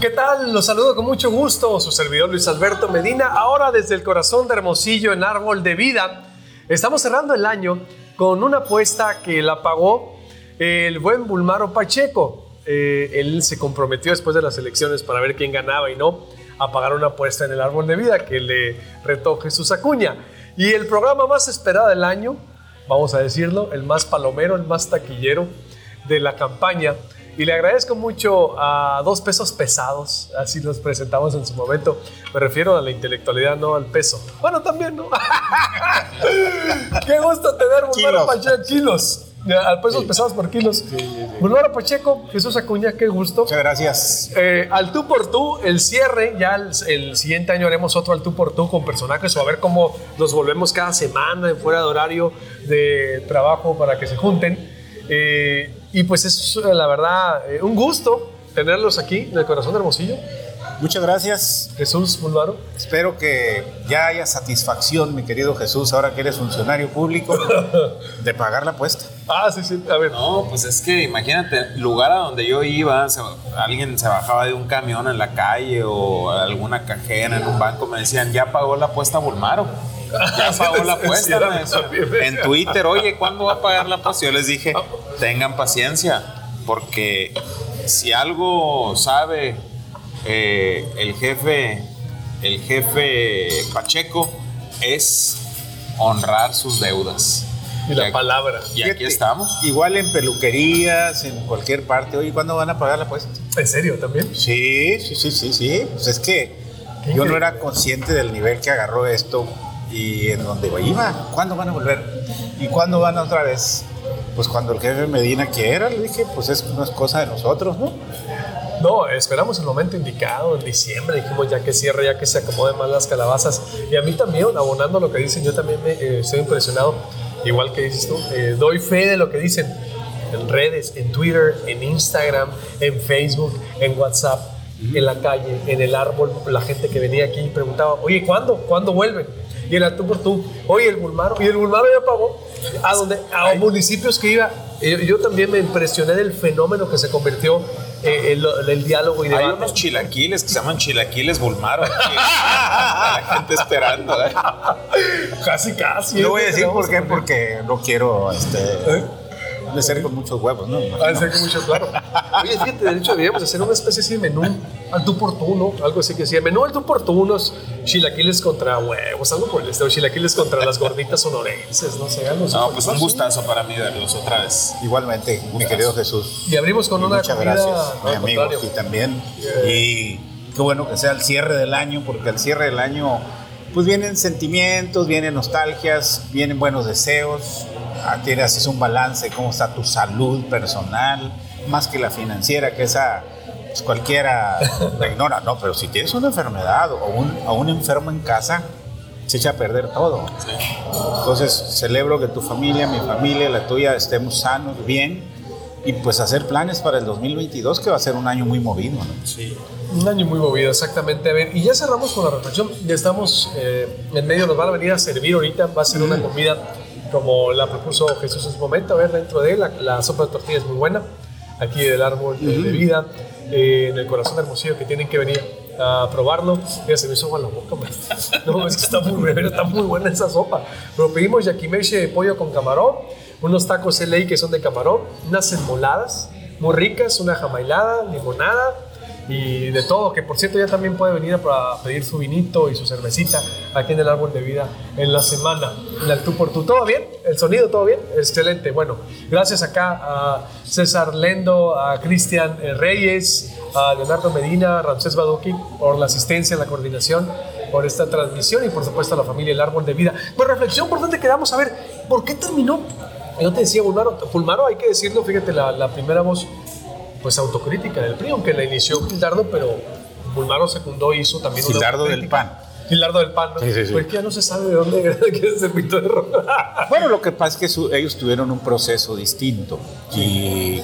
¿Qué tal? Los saludo con mucho gusto, su servidor Luis Alberto Medina, ahora desde el corazón de Hermosillo en Árbol de Vida. Estamos cerrando el año con una apuesta que la pagó el buen Bulmaro Pacheco. Eh, él se comprometió después de las elecciones para ver quién ganaba y no a pagar una apuesta en el Árbol de Vida que le retó Jesús Acuña. Y el programa más esperado del año, vamos a decirlo, el más palomero, el más taquillero de la campaña, y le agradezco mucho a dos pesos pesados, así los presentamos en su momento. Me refiero a la intelectualidad, no al peso. Bueno, también, ¿no? Qué gusto tener Bulmaro Pacheco. Kilos. Al pesos pesados por kilos. Sí, Pacheco, Jesús Acuña, qué gusto. Muchas gracias. Eh, al tú por tú, el cierre, ya el, siguiente año haremos otro al tú por tú con personajes o a ver cómo nos volvemos cada semana fuera de horario de trabajo para que se junten. Eh, y pues es la verdad eh, un gusto tenerlos aquí en el corazón de Hermosillo. Muchas gracias. Jesús Bulvaro. Espero que ya haya satisfacción, mi querido Jesús, ahora que eres funcionario público, de pagar la apuesta. Ah, sí, sí. A ver. No, pues es que imagínate, lugar a donde yo iba, alguien se bajaba de un camión en la calle o alguna cajera en un banco, me decían, ya pagó la apuesta Bulmaro. Ya pagó la apuesta. en Twitter, oye, ¿cuándo va a pagar la apuesta? Yo les dije, tengan paciencia, porque si algo sabe eh, el jefe, el jefe Pacheco, es honrar sus deudas. Y la palabra. Y aquí estamos. Igual en peluquerías, en cualquier parte. Oye, ¿cuándo van a pagar la apuesta? ¿En serio también? Sí, sí, sí, sí, sí. Pues es que yo no era consciente del nivel que agarró esto y en donde iba. ¿Cuándo van a volver? ¿Y cuándo van otra vez? Pues cuando el jefe Medina quiera, le dije, pues es, no es cosa de nosotros, ¿no? No, esperamos el momento indicado, en diciembre, dijimos ya que cierre, ya que se acomoden más las calabazas. Y a mí también, abonando lo que dicen, yo también me, eh, estoy impresionado, igual que dices tú, eh, doy fe de lo que dicen en redes, en Twitter, en Instagram, en Facebook, en WhatsApp, en la calle, en el árbol, la gente que venía aquí preguntaba, oye, ¿cuándo? ¿Cuándo vuelven? y el tú por tú. Oye, el Bulmaro, y el Bulmaro ya pagó a, donde, a municipios que iba. Yo, también me impresioné del fenómeno que se convirtió eh, el, diálogo y debate. Hay unos chilaquiles que se llaman chilaquiles Bulmaro. la gente esperando. ¿eh? Casi, casi. No voy a decir por qué, porque no quiero este, ¿Eh? De ser con muchos huevos, ¿no? de ser con muchos, claro. Oye, fíjate, de hecho, deberíamos hacer una especie así de menú al tú por tú, ¿no? Algo así que decía, menú al tú por tú, unos chilaquiles contra huevos, algo por el estilo, chilaquiles contra las gorditas sonorenses, no sé, algo No, pues un gustazo para mí verlos otra vez. Igualmente, mi querido Jesús. Y abrimos con una Muchas gracias, mi amigo, aquí también. Y qué bueno que sea el cierre del año, porque al cierre del año pues vienen sentimientos, vienen nostalgias, vienen buenos deseos, tienes, haces un balance, cómo está tu salud personal, más que la financiera, que esa pues, cualquiera la ignora. No, pero si tienes una enfermedad o un, un enfermo en casa, se echa a perder todo. Entonces, celebro que tu familia, mi familia, la tuya, estemos sanos, bien, y pues hacer planes para el 2022, que va a ser un año muy movido. Sí, un año muy movido, exactamente. A ver, y ya cerramos con la reflexión, ya estamos eh, en medio, nos van a venir a servir ahorita, va a ser una comida como la propuso Jesús en su momento, a ver, dentro de él, la, sopa de tortilla es muy buena, aquí del árbol de vida, eh, en el corazón de Hermosillo, que tienen que venir a probarlo. Mira, se me hizo agua la boca, No, es que está muy, está muy buena esa sopa. Pero pedimos yakimeshi de pollo con camarón, unos tacos LA que son de camarón, unas enmoladas muy ricas, una jamailada, limonada, y de todo, que por cierto ya también puede venir a pedir su vinito y su cervecita aquí en el árbol de vida en la semana. En el tú por tú, ¿todo bien? ¿El sonido todo bien? Excelente. Bueno, gracias acá a César Lendo, a Cristian Reyes, a Leonardo Medina, a Ramsés Baduki por la asistencia, la coordinación, por esta transmisión y por supuesto a la familia El Árbol de Vida. Por reflexión, ¿por dónde quedamos? A ver, ¿por qué terminó? Yo te decía, Fulmaro, hay que decirlo, fíjate, la, la primera voz pues autocrítica del PRI, aunque la inició Gildardo, pero Bulmaro secundó y hizo también Gildardo del PAN. Gildardo del PAN, ¿no? Sí, sí, sí. Pues ya no se sabe de dónde es el pito de Bueno, lo que pasa es que ellos tuvieron un proceso distinto y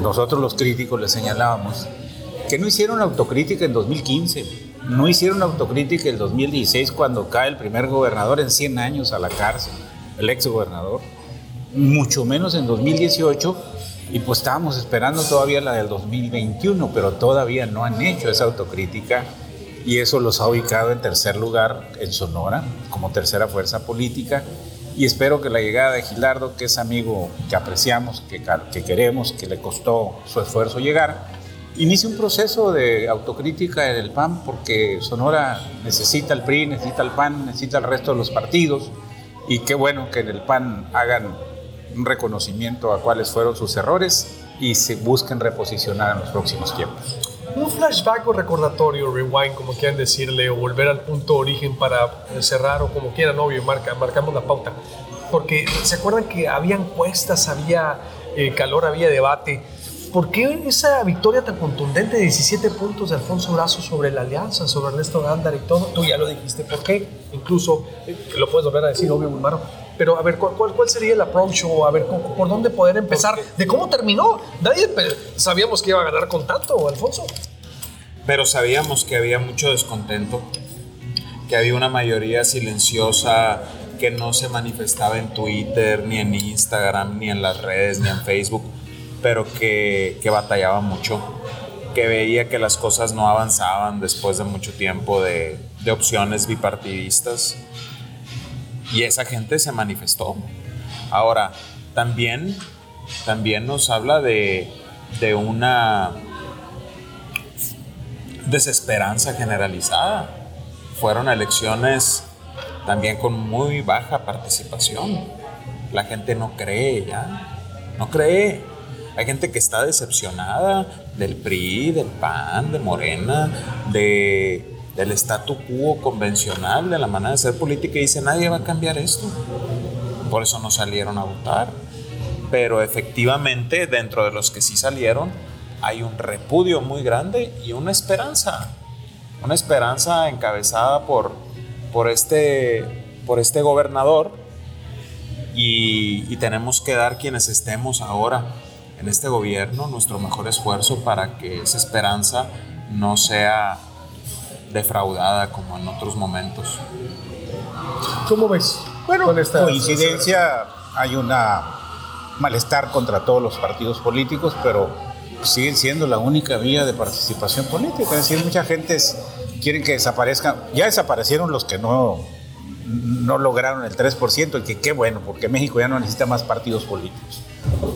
nosotros los críticos les señalábamos que no hicieron autocrítica en 2015, no hicieron autocrítica en 2016 cuando cae el primer gobernador en 100 años a la cárcel, el ex gobernador, mucho menos en 2018 Y pues estábamos esperando todavía la del 2021, pero todavía no han hecho esa autocrítica y eso los ha ubicado en tercer lugar en Sonora, como tercera fuerza política. Y espero que la llegada de Gilardo, que es amigo que apreciamos, que, que queremos, que le costó su esfuerzo llegar, inicie un proceso de autocrítica en el PAN, porque Sonora necesita el PRI, necesita el PAN, necesita el resto de los partidos. Y qué bueno que en el PAN hagan un reconocimiento a cuáles fueron sus errores y se busquen reposicionar en los próximos tiempos. Un flashback o recordatorio, rewind, como quieran decirle, o volver al punto de origen para cerrar, o como quieran, obvio, marca, marcamos la pauta. Porque se acuerdan que había encuestas, había eh, calor, había debate. ¿Por qué esa victoria tan contundente de 17 puntos de Alfonso Brazo sobre la Alianza, sobre Ernesto Gándara y todo? Tú ya lo dijiste, ¿por qué? Incluso, eh, lo puedes volver a decir, obvio, hermano pero a ver, ¿cuál, cuál sería el approach o a ver por dónde poder empezar? ¿De cómo terminó? Nadie sabíamos que iba a ganar con tanto, Alfonso. Pero sabíamos que había mucho descontento, que había una mayoría silenciosa que no se manifestaba en Twitter, ni en Instagram, ni en las redes, ni en Facebook, pero que, que batallaba mucho, que veía que las cosas no avanzaban después de mucho tiempo de, de opciones bipartidistas y esa gente se manifestó. Ahora, también, también nos habla de, de una desesperanza generalizada. Fueron elecciones también con muy baja participación. La gente no cree ya, no cree. Hay gente que está decepcionada del PRI, del PAN, de Morena, de del statu quo convencional, de la manera de ser política, y dice, nadie va a cambiar esto. Por eso no salieron a votar. Pero efectivamente, dentro de los que sí salieron, hay un repudio muy grande y una esperanza. Una esperanza encabezada por, por, este, por este gobernador. Y, y tenemos que dar quienes estemos ahora en este gobierno nuestro mejor esfuerzo para que esa esperanza no sea defraudada como en otros momentos. ¿Cómo ves? Bueno, con esta coincidencia hay una malestar contra todos los partidos políticos, pero siguen siendo la única vía de participación política. Es decir, mucha gente quieren que desaparezcan. Ya desaparecieron los que no, no lograron el 3%, y que qué bueno, porque México ya no necesita más partidos políticos.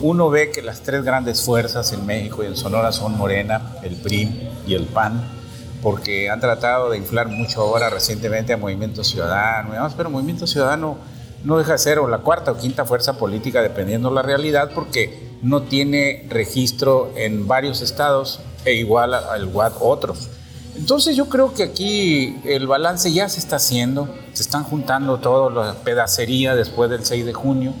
Uno ve que las tres grandes fuerzas en México y en Sonora son Morena, el PRI y el PAN porque han tratado de inflar mucho ahora recientemente a Movimiento Ciudadano, pero Movimiento Ciudadano no deja de ser o la cuarta o quinta fuerza política, dependiendo la realidad, porque no tiene registro en varios estados e igual al WAD otros. Entonces yo creo que aquí el balance ya se está haciendo, se están juntando toda la pedacería después del 6 de junio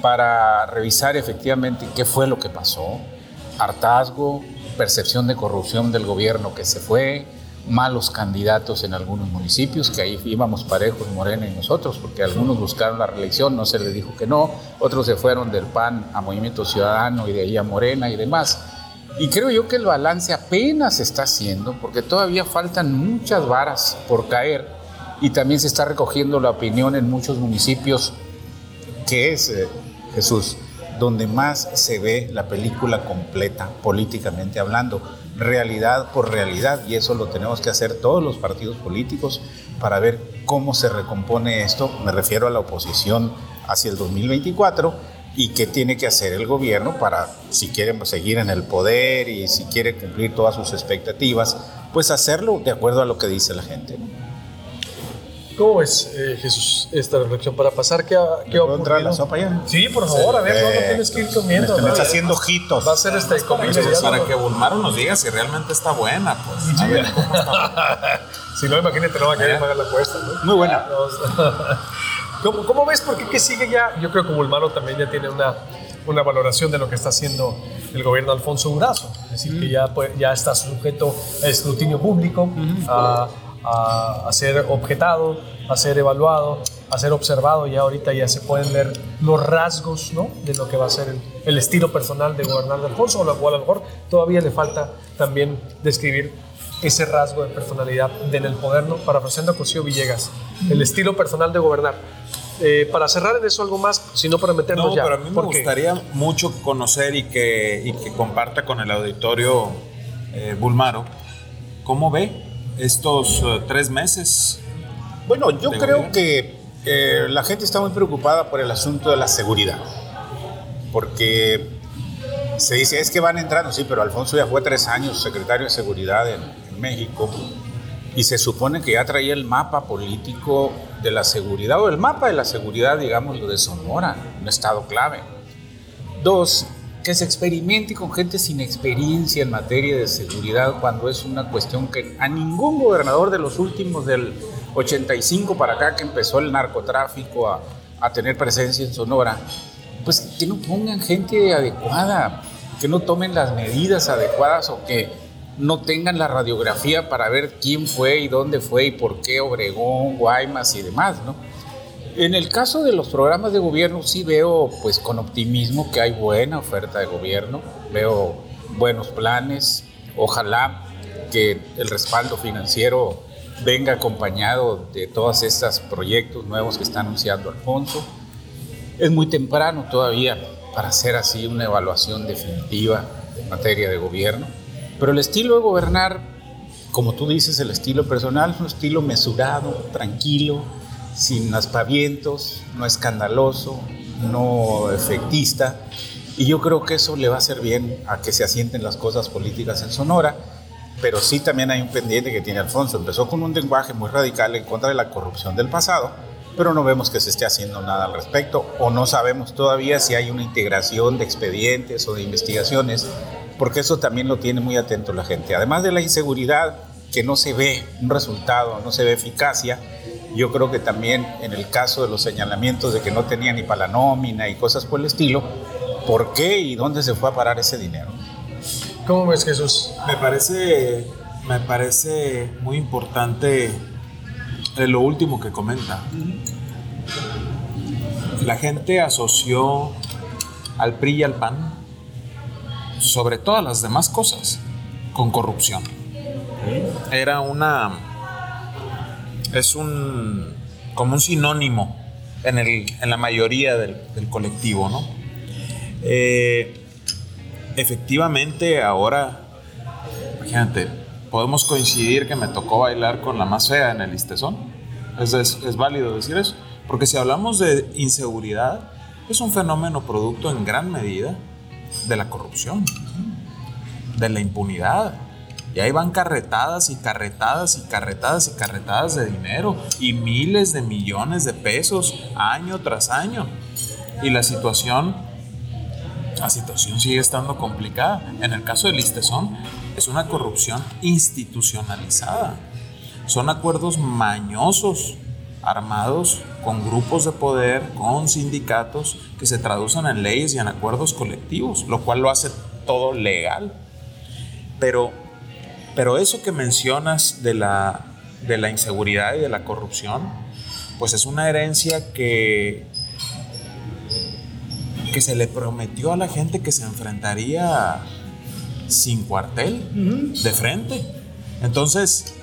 para revisar efectivamente qué fue lo que pasó, hartazgo, percepción de corrupción del gobierno que se fue, malos candidatos en algunos municipios, que ahí íbamos parejos Morena y nosotros, porque algunos buscaron la reelección, no se les dijo que no, otros se fueron del PAN a Movimiento Ciudadano y de ahí a Morena y demás. Y creo yo que el balance apenas se está haciendo, porque todavía faltan muchas varas por caer y también se está recogiendo la opinión en muchos municipios, que es, eh, Jesús, donde más se ve la película completa, políticamente hablando, realidad por realidad, y eso lo tenemos que hacer todos los partidos políticos para ver cómo se recompone esto, me refiero a la oposición hacia el 2024, y qué tiene que hacer el gobierno para, si quiere seguir en el poder y si quiere cumplir todas sus expectativas, pues hacerlo de acuerdo a lo que dice la gente. ¿Cómo es, eh, Jesús, esta reflexión para pasar? ¿Qué, qué ¿Puedo entrar la sopa ya? Sí, por favor, a ver, no, no tienes que ir comiendo. Me, estás haciendo ojitos. Va a ser este comida. para que Bulmaro nos diga si realmente está buena, pues. A ver cómo está. si no, imagínate, no va a querer pagar la apuesta. ¿no? Muy buena. ¿Cómo, ¿Cómo, ves? Porque qué sigue ya? Yo creo que Bulmaro también ya tiene una, una valoración de lo que está haciendo el gobierno de Alfonso Durazo. Es decir, que ya, pues, ya está sujeto a escrutinio público, a a, ser objetado, a ser evaluado, a ser observado y ahorita ya se pueden ver los rasgos ¿no? de lo que va a ser el, estilo personal de gobernar de Alfonso, o a lo mejor todavía le falta también describir ese rasgo de personalidad en el poder, ¿no? parafraseando a Cosío Villegas, el estilo personal de gobernar. Eh, para cerrar en eso algo más, sino para meternos no, ya. pero a mí me gustaría mucho conocer y que, y que comparta con el auditorio eh, Bulmaro, ¿cómo ve estos eh, tres meses? Bueno, yo creo que eh, la gente está muy preocupada por el asunto de la seguridad, porque se dice, es que van entrando, sí, pero Alfonso ya fue tres años secretario de Seguridad en, en México y se supone que ya traía el mapa político de la seguridad, o el mapa de la seguridad, digamos, lo de Sonora, un estado clave. Dos, que se experimente con gente sin experiencia en materia de seguridad cuando es una cuestión que a ningún gobernador de los últimos del 85 para acá que empezó el narcotráfico a, a tener presencia en Sonora, pues que no pongan gente adecuada, que no tomen las medidas adecuadas o que no tengan la radiografía para ver quién fue y dónde fue y por qué Obregón, Guaymas y demás, ¿no? En el caso de los programas de gobierno sí veo pues con optimismo que hay buena oferta de gobierno, veo buenos planes, ojalá que el respaldo financiero venga acompañado de todos estos proyectos nuevos que está anunciando Alfonso. Es muy temprano todavía para hacer así una evaluación definitiva en materia de gobierno, pero el estilo de gobernar, como tú dices, el estilo personal es un estilo mesurado, tranquilo, sin aspavientos, no escandaloso, no efectista. Y yo creo que eso le va a hacer bien a que se asienten las cosas políticas en Sonora. Pero sí también hay un pendiente que tiene Alfonso. Empezó con un lenguaje muy radical en contra de la corrupción del pasado, pero no vemos que se esté haciendo nada al respecto o no sabemos todavía si hay una integración de expedientes o de investigaciones, porque eso también lo tiene muy atento la gente. Además de la inseguridad, que no se ve un resultado, no se ve eficacia, yo creo que también en el caso de los señalamientos de que no tenía ni para la nómina y cosas por el estilo, ¿por qué y dónde se fue a parar ese dinero? ¿Cómo ves, Jesús? Me parece, me parece muy importante lo último que comenta. La gente asoció al PRI y al PAN, sobre todas las demás cosas, con corrupción. Era una. Es un. como un sinónimo en, el, en la mayoría del, del colectivo, ¿no? Eh, efectivamente, ahora, imagínate, podemos coincidir que me tocó bailar con la más fea en el listezón. Es, es, es, válido decir eso. Porque si hablamos de inseguridad, es un fenómeno producto en gran medida de la corrupción, de la impunidad. Y ahí van carretadas y carretadas y carretadas y carretadas de dinero y miles de millones de pesos año tras año. Y la situación la situación sigue estando complicada. En el caso del Listezón, es una corrupción institucionalizada. Son acuerdos mañosos, armados con grupos de poder, con sindicatos, que se traducen en leyes y en acuerdos colectivos, lo cual lo hace todo legal. Pero, pero eso que mencionas de la, de la inseguridad y de la corrupción, pues es una herencia que, que se le prometió a la gente que se enfrentaría sin cuartel, uh -huh. de frente. Entonces,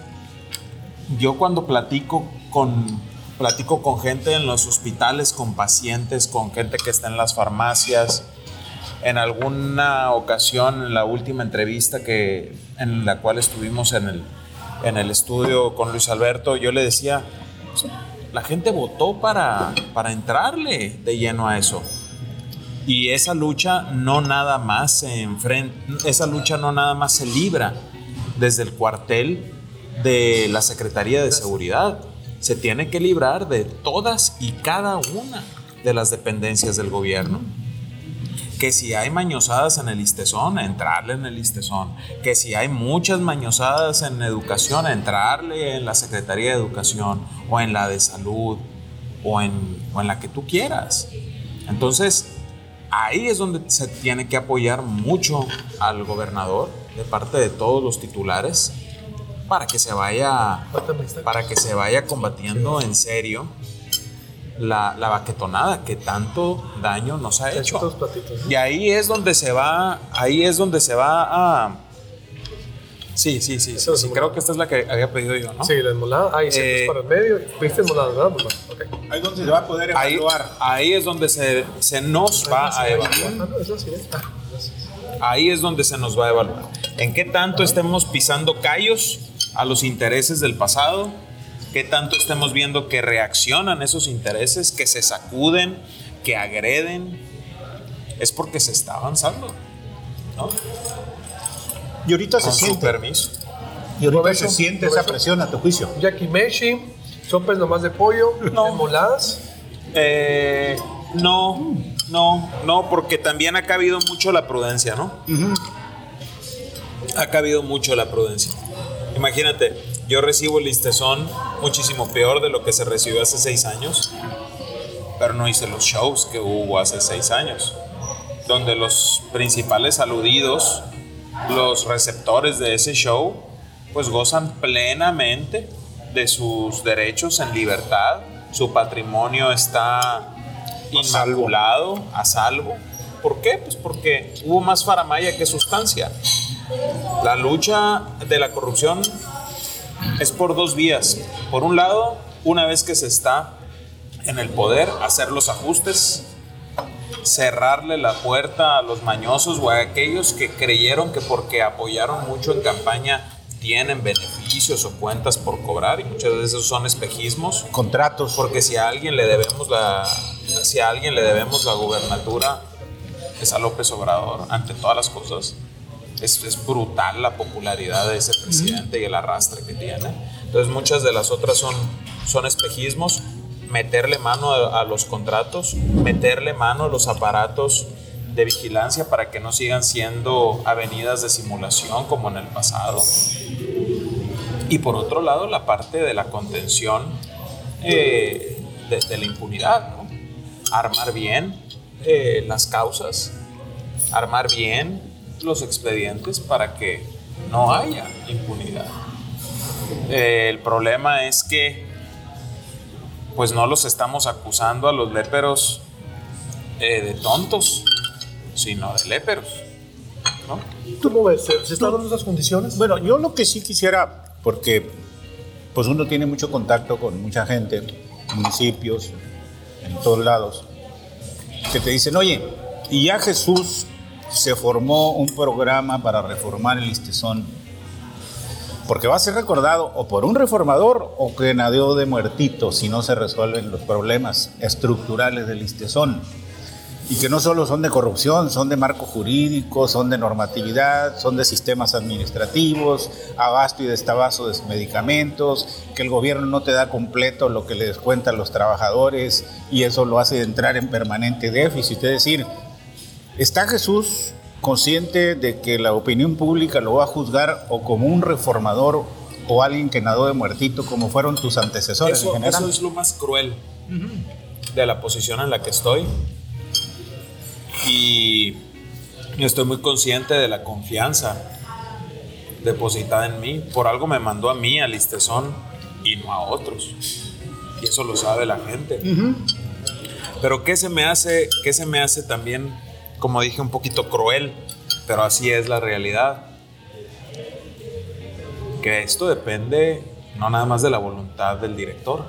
yo cuando platico con, platico con gente en los hospitales, con pacientes, con gente que está en las farmacias, en alguna ocasión, en la última entrevista que, en la cual estuvimos en el, en el estudio con Luis Alberto, yo le decía, la gente votó para, para entrarle de lleno a eso. Y esa lucha no nada más se enfrenta, esa lucha no nada más se libra desde el cuartel de la Secretaría de Seguridad. Se tiene que librar de todas y cada una de las dependencias del gobierno. Que si hay mañosadas en el Istezón, entrarle en el Istezón. Que si hay muchas mañosadas en educación, entrarle en la Secretaría de Educación o en la de Salud o en, o en la que tú quieras. Entonces, ahí es donde se tiene que apoyar mucho al gobernador de parte de todos los titulares para que se vaya para que se vaya combatiendo en serio la, la baquetonada que tanto daño nos ha hecho y ahí es donde se va ahí es donde se va a Sí, sí, sí. sí, Creo que esta es la que había pedido yo, ¿no? Sí, la enmolada. Ahí se eh, para el medio. Viste enmolada, ¿verdad? Okay. Ahí es donde se va a poder evaluar. Ahí, es donde se, se nos va a evaluar. Ahí es donde se nos va a evaluar. ¿En qué tanto estemos pisando callos a los intereses del pasado? ¿Qué tanto estemos viendo que reaccionan esos intereses, que se sacuden, que agreden? Es porque se está avanzando. ¿no? Y ahorita se siente. permiso. Y ahorita se siente esa presión a tu juicio. Yakimeshi, sopes nomás de pollo, no. moladas. Eh, no, no, no, porque también ha cabido mucho la prudencia, ¿no? Ha cabido mucho la prudencia. Imagínate, yo recibo el listezón muchísimo peor de lo que se recibió hace seis años, pero no hice los shows que hubo hace seis años, donde los principales aludidos los receptores de ese show pues gozan plenamente de sus derechos en libertad, su patrimonio está inmaculado, a salvo. ¿Por qué? Pues porque hubo más faramaya que sustancia. La lucha de la corrupción es por dos vías. Por un lado, una vez que se está en el poder, hacer los ajustes cerrarle la puerta a los mañosos o a aquellos que creyeron que porque apoyaron mucho en campaña tienen beneficios o cuentas por cobrar y muchas veces esos son espejismos. Contratos. Porque si a alguien le debemos la, si a alguien le debemos la gubernatura es a López Obrador ante todas las cosas. Es, es brutal la popularidad de ese presidente y el arrastre que tiene. Entonces muchas de las otras son, son espejismos meterle mano a, los contratos, meterle mano a los aparatos de vigilancia para que no sigan siendo avenidas de simulación como en el pasado. Y por otro lado, la parte de la contención eh, de, la impunidad, armar bien eh, las causas, armar bien los expedientes para que no haya impunidad. Eh, el problema es que pues no los estamos acusando a los léperos eh, de tontos, sino de léperos. ¿no? ¿Cómo ves? ¿Se están dando esas condiciones? Bueno, yo lo que sí quisiera, porque pues uno tiene mucho contacto con mucha gente, municipios, en todos lados, que te dicen, oye, y ya Jesús se formó un programa para reformar el listezón porque va a ser recordado o por un reformador o que nadeó de muertito si no se resuelven los problemas estructurales del listezón. Y que no solo son de corrupción, son de marco jurídico, son de normatividad, son de sistemas administrativos, abasto y destabazo de medicamentos, que el gobierno no te da completo lo que le descuentan los trabajadores y eso lo hace entrar en permanente déficit. Es decir, está Jesús consciente de que la opinión pública lo va a juzgar o como un reformador o alguien que nadó de muertito como fueron tus antecesores eso, Eso es lo más cruel de la posición en la que estoy. Y estoy muy consciente de la confianza depositada en mí. Por algo me mandó a mí, a Listezón, y no a otros. Y eso lo sabe la gente. Pero ¿qué se me hace, qué se me hace también como dije, un poquito cruel, pero así es la realidad. Que esto depende no nada más de la voluntad del director,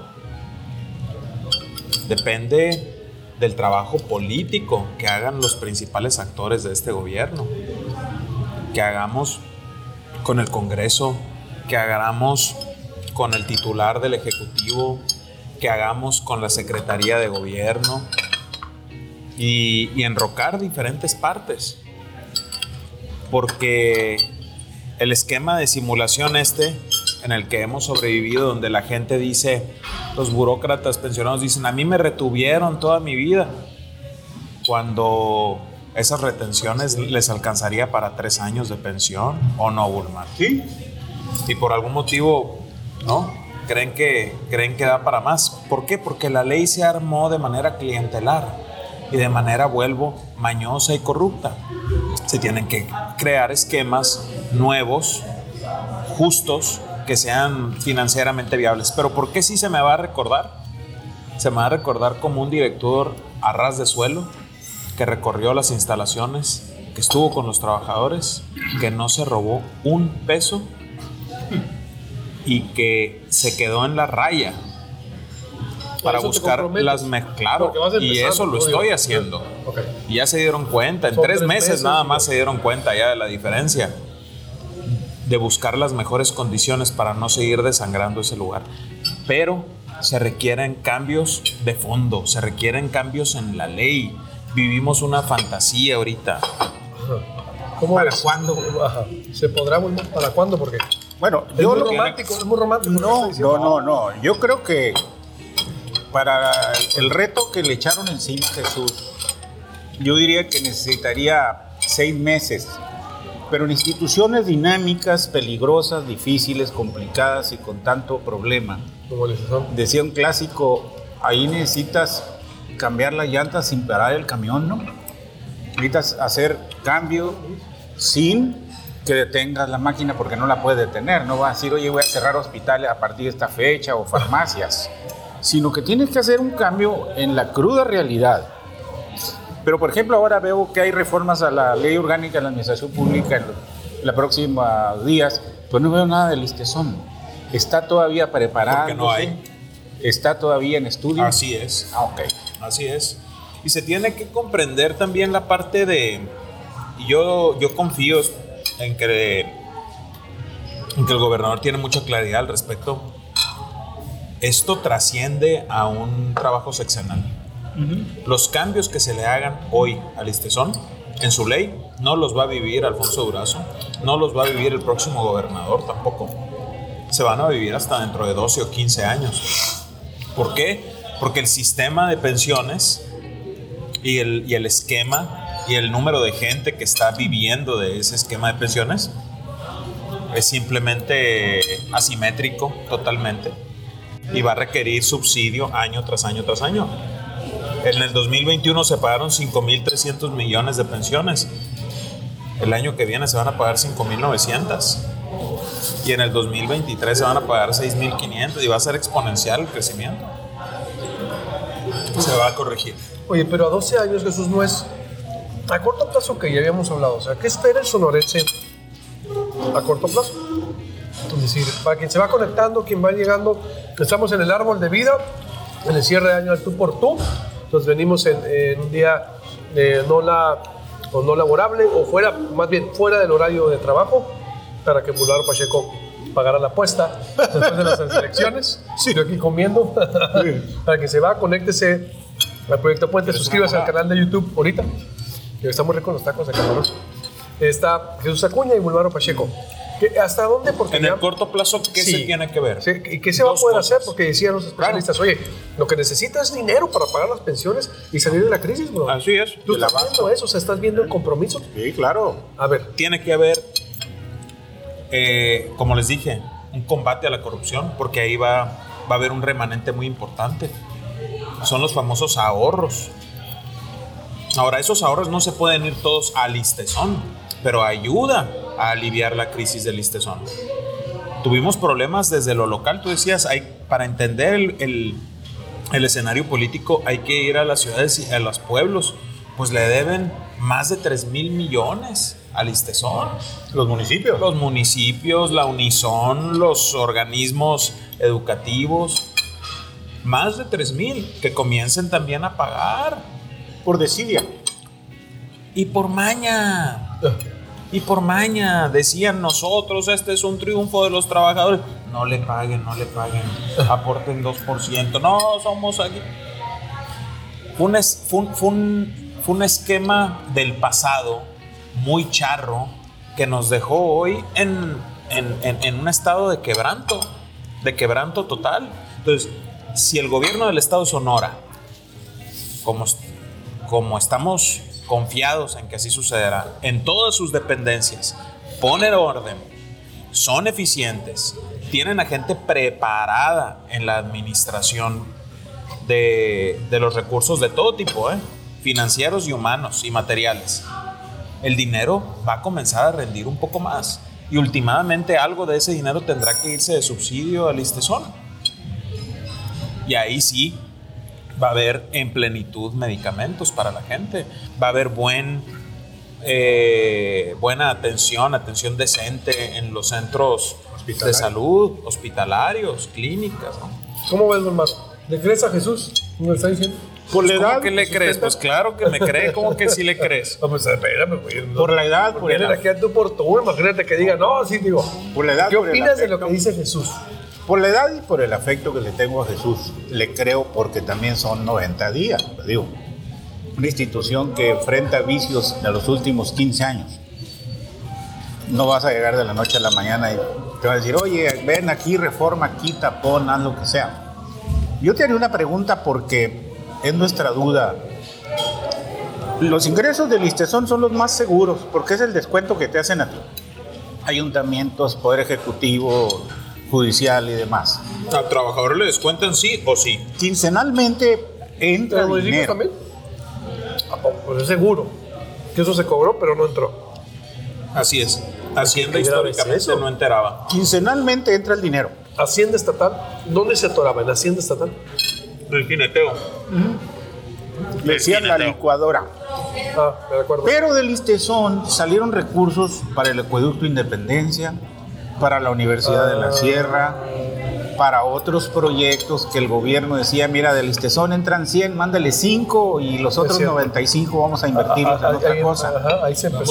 depende del trabajo político que hagan los principales actores de este gobierno, que hagamos con el Congreso, que hagamos con el titular del Ejecutivo, que hagamos con la Secretaría de Gobierno, y, enrocar diferentes partes. Porque el esquema de simulación este en el que hemos sobrevivido, donde la gente dice, los burócratas pensionados dicen, a mí me retuvieron toda mi vida, cuando esas retenciones les alcanzaría para tres años de pensión, ¿o no, Burman? Sí. Y por algún motivo, ¿no? Creen que, creen que da para más. ¿Por qué? Porque la ley se armó de manera clientelar y de manera, vuelvo, mañosa y corrupta. Se tienen que crear esquemas nuevos, justos, que sean financieramente viables. Pero ¿por qué sí se me va a recordar? Se me va a recordar como un director a ras de suelo que recorrió las instalaciones que estuvo con los trabajadores, que no se robó un peso y que se quedó en la raya para buscar las claro y eso lo estoy haciendo y ya se dieron cuenta en tres, meses, nada más se dieron cuenta ya de la diferencia de buscar las mejores condiciones para no seguir desangrando ese lugar pero se requieren cambios de fondo se requieren cambios en la ley vivimos una fantasía ahorita ¿Cómo ¿Para cuándo? ¿Se podrá volver? ¿Para cuándo? Porque bueno, es muy romántico, es muy romántico. No, no, no, no. Yo creo que para el reto que le echaron encima a Jesús, yo diría que necesitaría seis meses, pero en instituciones dinámicas, peligrosas, difíciles, complicadas y con tanto problema. Decía un clásico, ahí necesitas cambiar las llantas sin parar el camión, ¿no? Necesitas hacer cambio sin que detengas la máquina porque no la puedes detener. No vas a decir, oye, voy a cerrar hospitales a partir de esta fecha o farmacias sino que tienes que hacer un cambio en la cruda realidad. Pero, por ejemplo, ahora veo que hay reformas a la ley orgánica de la administración pública en los próximos días, pues no veo nada de listezón. Está todavía preparado. Porque no hay. Está todavía en estudio. Así es. Ah, ok. Así es. Y se tiene que comprender también la parte de. Y yo, yo confío en que, en que el gobernador tiene mucha claridad al respecto esto trasciende a un trabajo sexenal. Los cambios que se le hagan hoy al Istezón en su ley no los va a vivir Alfonso Durazo, no los va a vivir el próximo gobernador tampoco. Se van a vivir hasta dentro de 12 o 15 años. ¿Por qué? Porque el sistema de pensiones y el, y el esquema y el número de gente que está viviendo de ese esquema de pensiones es simplemente asimétrico totalmente y va a requerir subsidio año tras año tras año. En el 2021 se pagaron 5.300 millones de pensiones. El año que viene se van a pagar 5.900. Y en el 2023 se van a pagar 6.500 y va a ser exponencial el crecimiento. Se va a corregir. Oye, pero a 12 años Jesús no es a corto plazo que ya habíamos hablado. O sea, ¿qué espera el sonorense a corto plazo? Es decir, para quien se va conectando, quien va llegando, estamos en el árbol de vida, en el cierre de año del tú por tú. Entonces venimos en, un día no, la, o no laborable o fuera, más bien fuera del horario de trabajo para que Boulevard Pacheco pagara la apuesta después de las elecciones. Sí. Estoy aquí comiendo. para que se va, conéctese al Proyecto Puente, suscríbase al canal de YouTube ahorita. Está muy rico los tacos de camarón. Está Jesús Acuña y Boulevard Pacheco. ¿Hasta dónde? Porque en el corto plazo, ¿qué se tiene que ver? ¿Y qué se va a poder hacer? Porque decían los especialistas, oye, lo que necesitas es dinero para pagar las pensiones y salir de la crisis, bro. Así es. ¿Tú estás viendo eso? O sea, ¿estás viendo el compromiso? Sí, claro. A ver. Tiene que haber, eh, como les dije, un combate a la corrupción, porque ahí va, va a haber un remanente muy importante. Son los famosos ahorros. Ahora, esos ahorros no se pueden ir todos al listezón, pero ayuda a aliviar la crisis del listezón. Tuvimos problemas desde lo local, tú decías, hay, para entender el, el, escenario político hay que ir a las ciudades y a los pueblos, pues le deben más de 3 mil millones al listezón. Los municipios. Los municipios, la Unison, los organismos educativos, más de 3 mil que comiencen también a pagar. Por desidia. Y por maña. Y por maña decían nosotros, este es un triunfo de los trabajadores. No le paguen, no le paguen. Aporten 2%. No, somos aquí. Fue un, un, esquema del pasado muy charro que nos dejó hoy en, en, un estado de quebranto, de quebranto total. Entonces, si el gobierno del estado de Sonora, como, como estamos confiados en que así sucederá, en todas sus dependencias, ponen orden, son eficientes, tienen a gente preparada en la administración de, los recursos de todo tipo, ¿eh? financieros y humanos y materiales. El dinero va a comenzar a rendir un poco más y últimamente algo de ese dinero tendrá que irse de subsidio al Istezón. Y ahí sí, va a haber en plenitud medicamentos para la gente, va a haber buen eh, buena atención, atención decente en los centros de salud, hospitalarios, clínicas. ¿no? ¿Cómo ves, hermano? ¿Le crees a Jesús? ¿Me está diciendo? Por la edad. ¿Cómo que le crees? Pues claro que me cree. ¿Cómo que sí le crees? No, pues espérame, güey. Por la edad, por la edad. tú por tu, imagínate que diga, no, sí, digo. Por la edad. ¿Qué opinas de lo que dice Jesús? Por la edad y por el afecto que le tengo a Jesús, le creo porque también son 90 días, digo. Una institución que enfrenta vicios de los últimos 15 años. No vas a llegar de la noche a la mañana y te va a decir, oye, ven aquí, reforma, quita, pon, haz lo que sea. Yo te haría una pregunta porque es nuestra duda. Los ingresos del Listezón son los más seguros porque es el descuento que te hacen a ti. Ayuntamientos, Poder Ejecutivo, Judicial y demás. ¿Al trabajador le descuentan sí o sí? Quincenalmente entra dinero. también? Pues es seguro que eso se cobró, pero no entró. Así es. Hacienda históricamente no enteraba. Quincenalmente entra el dinero. Hacienda estatal, ¿dónde se atoraba? ¿En Hacienda estatal? El jineteo. Le decían la licuadora. Ah, me acuerdo. Pero del Istezón salieron recursos para el Acueducto Independencia, para la Universidad de la. Sierra, para otros proyectos que el gobierno decía, mira, del Istezón entran 100, mándale 5 y los otros 95 vamos a invertirlos en otra cosa.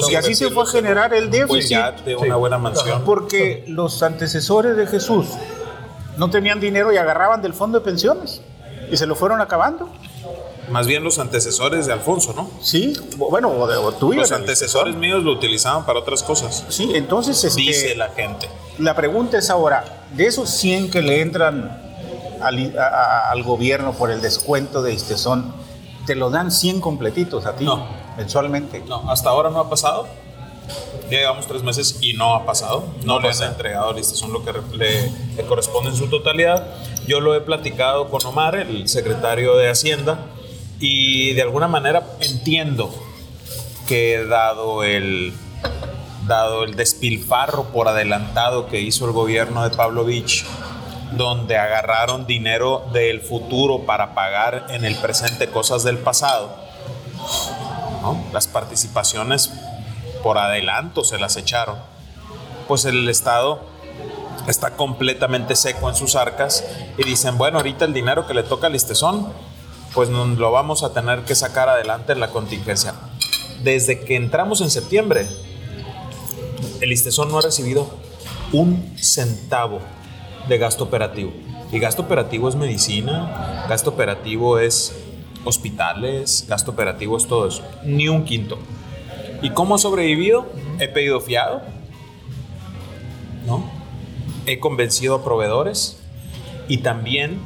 y así se fue a generar el déficit. Pues ya de una buena mansión. Porque los antecesores de Jesús no tenían dinero y agarraban del fondo de pensiones y se lo fueron acabando. Más bien los antecesores de Alfonso, ¿no? Sí, bueno, o, de, Los antecesores míos lo utilizaban para otras cosas. Sí, entonces... Este, Dice la gente. La pregunta es ahora, de esos 100 que le entran al, gobierno por el descuento de Istezón, ¿te lo dan 100 completitos a ti? No. Mensualmente. No, hasta ahora no ha pasado. Ya llevamos tres meses y no ha pasado. No, le han entregado el Istezón lo que le, le corresponde en su totalidad. Yo lo he platicado con Omar, el secretario de Hacienda, y de alguna manera entiendo que dado el, dado el despilfarro por adelantado que hizo el gobierno de Pablo Vich, donde agarraron dinero del futuro para pagar en el presente cosas del pasado, las participaciones por adelanto se las echaron, pues el Estado está completamente seco en sus arcas y dicen, bueno, ahorita el dinero que le toca al Istezón pues lo vamos a tener que sacar adelante en la contingencia. Desde que entramos en septiembre, el Istezón no ha recibido un centavo de gasto operativo. Y gasto operativo es medicina, gasto operativo es hospitales, gasto operativo es todo eso. Ni un quinto. ¿Y cómo ha sobrevivido? He pedido fiado, ¿no? He convencido a proveedores y también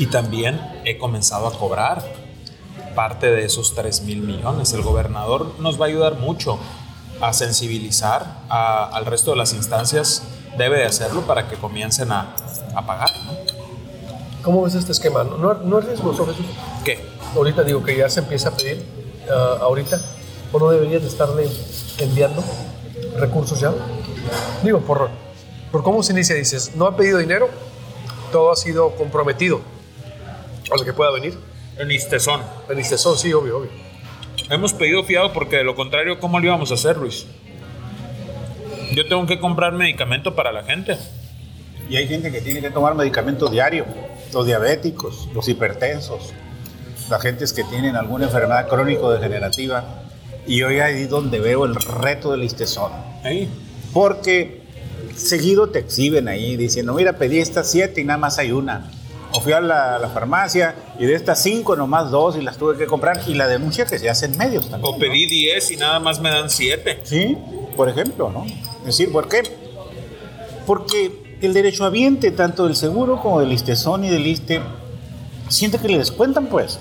y también he comenzado a cobrar parte de esos 3 mil millones. El gobernador nos va a ayudar mucho a sensibilizar al resto de las instancias. Debe de hacerlo para que comiencen a, a pagar. ¿Cómo ves este esquema? ¿No, no es riesgoso, Jesús? ¿Qué? Ahorita digo que ya se empieza a pedir, ah, ahorita, ¿o no deberías de estarle enviando recursos ya? Digo, por, por cómo se inicia, dices, no ha pedido dinero, todo ha sido comprometido a lo que pueda venir. En Istezón. En Istezón, sí, obvio, obvio. Hemos pedido fiado porque de lo contrario, ¿cómo lo íbamos a hacer, Luis? Yo tengo que comprar medicamento para la gente. Y hay gente que tiene que tomar medicamento diario. Los diabéticos, los hipertensos, las gentes que tienen alguna enfermedad crónico-degenerativa. Y hoy ahí donde veo el reto del Istezón. Ahí. Porque seguido te exhiben ahí diciendo, mira, pedí estas siete y nada más hay una o fui a la, farmacia y de estas cinco nomás dos y las tuve que comprar y la denuncia que se hace en medios también. O pedí diez y nada más me dan siete. Sí, por ejemplo, ¿no? Es decir, ¿por qué? Porque el derecho derechohabiente, tanto del seguro como del Istezón y del Iste, siente que le descuentan, pues.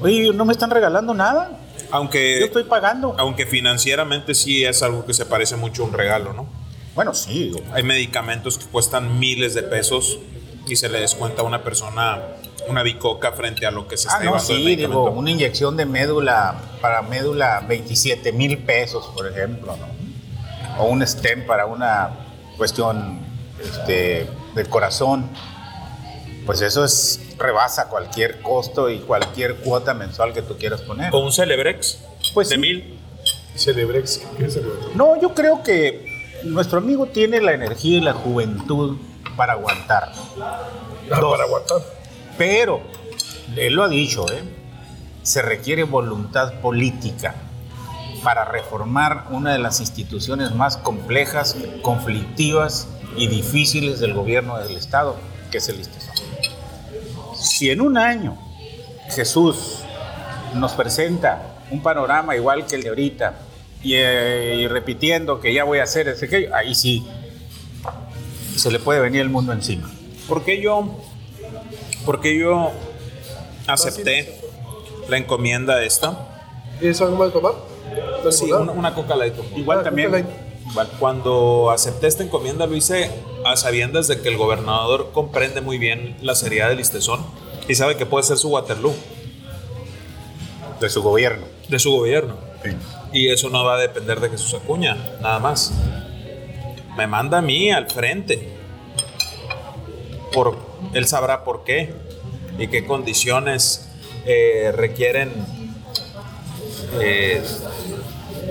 Oye, no me están regalando nada. Aunque. Yo estoy pagando. Aunque financieramente sí es algo que se parece mucho a un regalo, ¿no? Bueno, sí. Hay medicamentos que cuestan miles de pesos y se le descuenta a una persona una bicoca frente a lo que se ah, está ah, sí, digo, una inyección de médula para médula 27 mil pesos, por ejemplo, ¿no? O un stem para una cuestión este, del corazón. Pues eso es rebasa cualquier costo y cualquier cuota mensual que tú quieras poner. O un Celebrex pues de mil. Celebrex. ¿Qué es No, yo creo que nuestro amigo tiene la energía y la juventud para aguantar. Ah, para aguantar. Pero, él lo ha dicho, ¿eh? se requiere voluntad política para reformar una de las instituciones más complejas, conflictivas y difíciles del gobierno del Estado, que es el ISTESON. Si en un año Jesús nos presenta un panorama igual que el de ahorita eh, y, repitiendo que ya voy a hacer ese que ahí sí se le puede venir el mundo encima. ¿Por qué yo, porque yo acepté la encomienda de esta? ¿Tienes algo más de tomar? Sí, una, coca light. Igual ah, también. Cuando acepté esta encomienda lo hice a sabiendas de que el gobernador comprende muy bien la seriedad del listezón y sabe que puede ser su Waterloo. De su gobierno. De su gobierno. Y eso no va a depender de Jesús Acuña, nada más. Me manda a mí al frente. Por, él sabrá por qué y qué condiciones eh, requieren eh,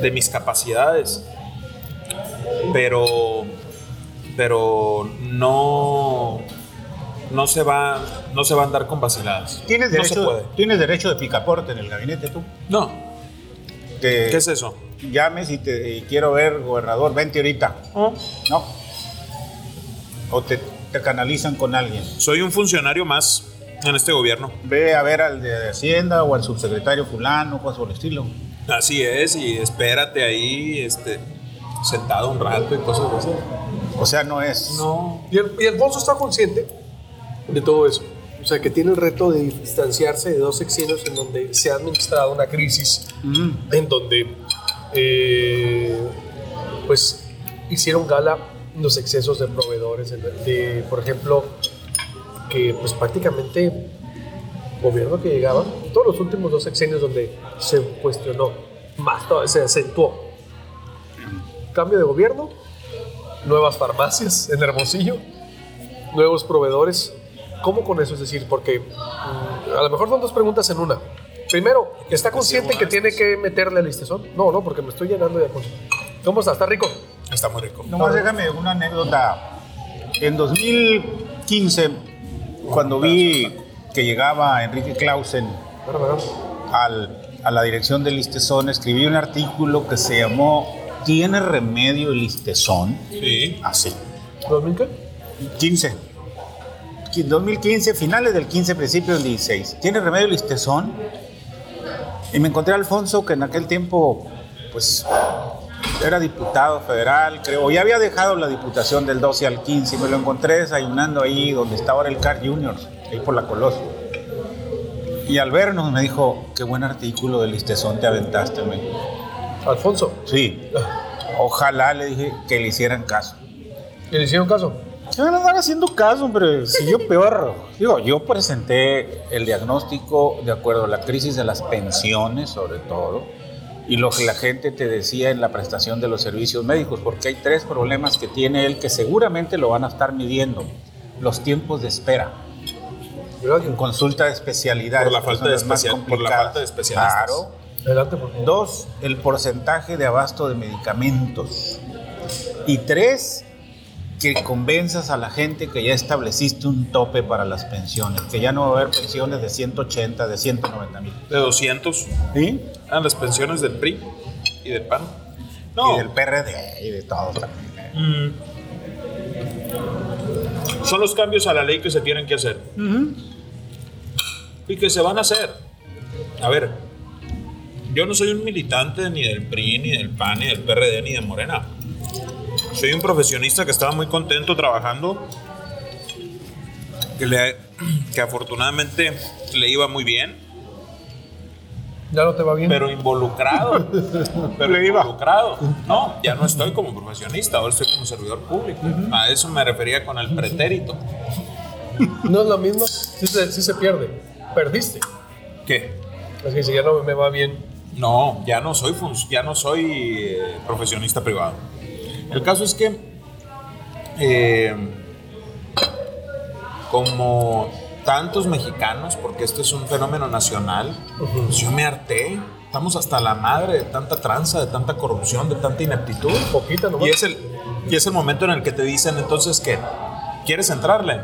de mis capacidades. Pero, pero no, no se va, no se va a andar con vaciladas. ¿Tienes derecho, ¿Tienes derecho de picaporte en el gabinete tú? No. ¿Qué es eso? Llames y te quiero ver, gobernador, vente ahorita. ¿No? ¿O te, te canalizan con alguien? Soy un funcionario más en este gobierno. Ve a ver al de Hacienda o al subsecretario fulano, cosas por el estilo. Así es, y espérate ahí, este, sentado un rato y cosas así. O sea, no es. No. Y el, y está consciente de todo eso. O sea, que tiene el reto de distanciarse de dos sexenios en donde se ha administrado una crisis, mm. en donde, eh, pues, hicieron gala los excesos de proveedores, de, por ejemplo, que pues prácticamente gobierno que llegaba, todos los últimos dos sexenios donde se cuestionó, más se acentuó. Cambio de gobierno, nuevas farmacias en Hermosillo, nuevos proveedores. ¿Cómo con eso? Es decir, porque mm, a lo mejor son dos preguntas en una. Primero, ¿está consciente que tiene que meterle al listezón? No, no, porque me estoy llenando de cosas. ¿Cómo está? ¿Está rico? Está muy rico. Nomás déjame una anécdota. En 2015, cuando vi que llegaba Enrique Clausen a la dirección del listezón, escribí un artículo que se llamó ¿Tiene remedio el listezón? Sí. Así. ¿2015? 15. 2015, finales del 15, principios del 16. ¿Tiene remedio el listezón? Y me encontré a Alfonso, que en aquel tiempo, pues, era diputado federal, creo, ya había dejado la diputación del 12 al 15 y me lo encontré desayunando ahí donde estaba ahora el CAR Juniors ahí por la Colosio. Y al vernos me dijo, qué buen artículo de listezón te aventaste, me Alfonso. Sí. Ojalá le dije que le hicieran caso. ¿Que le hicieron caso? Se van a dar haciendo caso, hombre. Si yo peor. Digo, yo presenté el diagnóstico de acuerdo a la crisis de las pensiones, sobre todo, y lo que la gente te decía en la prestación de los servicios médicos, porque hay tres problemas que tiene él que seguramente lo van a estar midiendo. Los tiempos de espera en consulta de especialidad. Por la falta de, por la falta de especialistas. Claro. Adelante, Dos, el porcentaje de abasto de medicamentos. Y tres, que convenzas a la gente que ya estableciste un tope para las pensiones, que ya no va a haber pensiones de 180, de 190 mil. ¿De 200? ¿Sí? Ah, las pensiones del PRI y del PAN. No. Y del PRD y de todos también. Mm. Son los cambios a la ley que se tienen que hacer y que se van a hacer. A ver, yo no soy un militante ni del PRI, ni del PAN, ni del PRD, ni de Morena. Soy un profesionista que estaba muy contento trabajando, que, le, que afortunadamente le iba muy bien. ¿Ya no te va bien? Pero involucrado. pero le involucrado. No, ya no estoy como profesionista, ahora estoy como servidor público. A eso me refería con el pretérito. No es lo mismo, sí se pierde perdiste. ¿Qué? Es que si ya no me va bien. No, ya no soy, ya no soy eh, profesionista privado. El caso es que, eh, como tantos mexicanos, porque esto es un fenómeno nacional, pues yo me harté estamos hasta la madre de tanta tranza, de tanta corrupción, de tanta ineptitud. Poquita Y es el, y es el momento en el que te dicen entonces que quieres entrarle.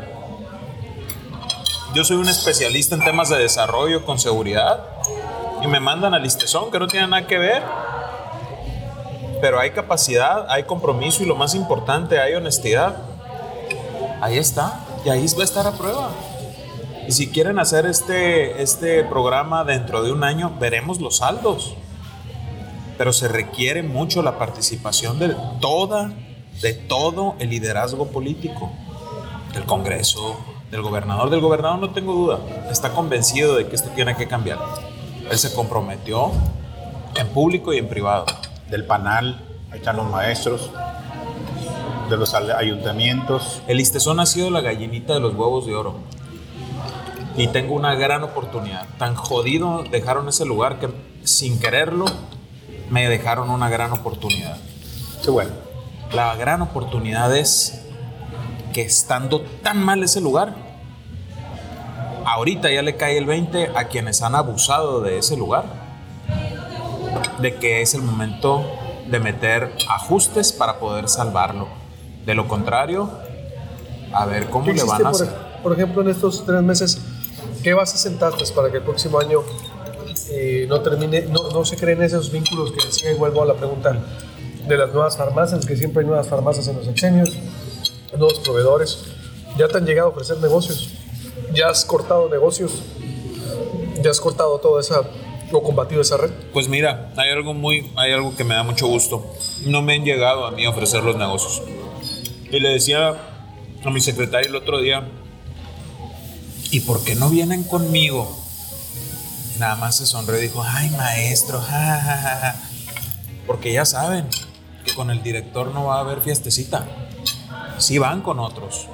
Yo soy un especialista en temas de desarrollo con seguridad y me mandan al listezón que no tiene nada que ver. Pero hay capacidad, hay compromiso y lo más importante, hay honestidad. Ahí está. Y ahí va a estar a prueba. Y si quieren hacer este, este programa dentro de un año, veremos los saldos. Pero se requiere mucho la participación de toda, de todo el liderazgo político, del Congreso, del gobernador. Del gobernador no tengo duda, está convencido de que esto tiene que cambiar. Él se comprometió en público y en privado. Del panal, ahí están los maestros, de los ayuntamientos. El Istezón ha sido la gallinita de los huevos de oro y tengo una gran oportunidad. Tan jodido dejaron ese lugar que sin quererlo me dejaron una gran oportunidad. Qué bueno. La gran oportunidad es que estando tan mal ese lugar, ahorita ya le cae el 20 a quienes han abusado de ese lugar, de que es el momento de meter ajustes para poder salvarlo. De lo contrario, a ver cómo le van a hacer. por ejemplo, en estos tres meses, ¿Qué bases sentaste para que el próximo año eh, no termine, no, no, se creen esos vínculos que decía y vuelvo a la pregunta de las nuevas farmacias, que siempre hay nuevas farmacias en los exenios, nuevos proveedores? ¿Ya te han llegado a ofrecer negocios? ¿Ya has cortado negocios? ¿Ya has cortado toda esa o combatido esa red? Pues mira, hay algo muy, hay algo que me da mucho gusto. No me han llegado a mí a ofrecer los negocios. Y le decía a mi secretario el otro día, ¿y por qué no vienen conmigo? Nada más se sonrió y dijo, ay maestro, Porque ya saben que con el director no va a haber fiestecita. Sí van con otros,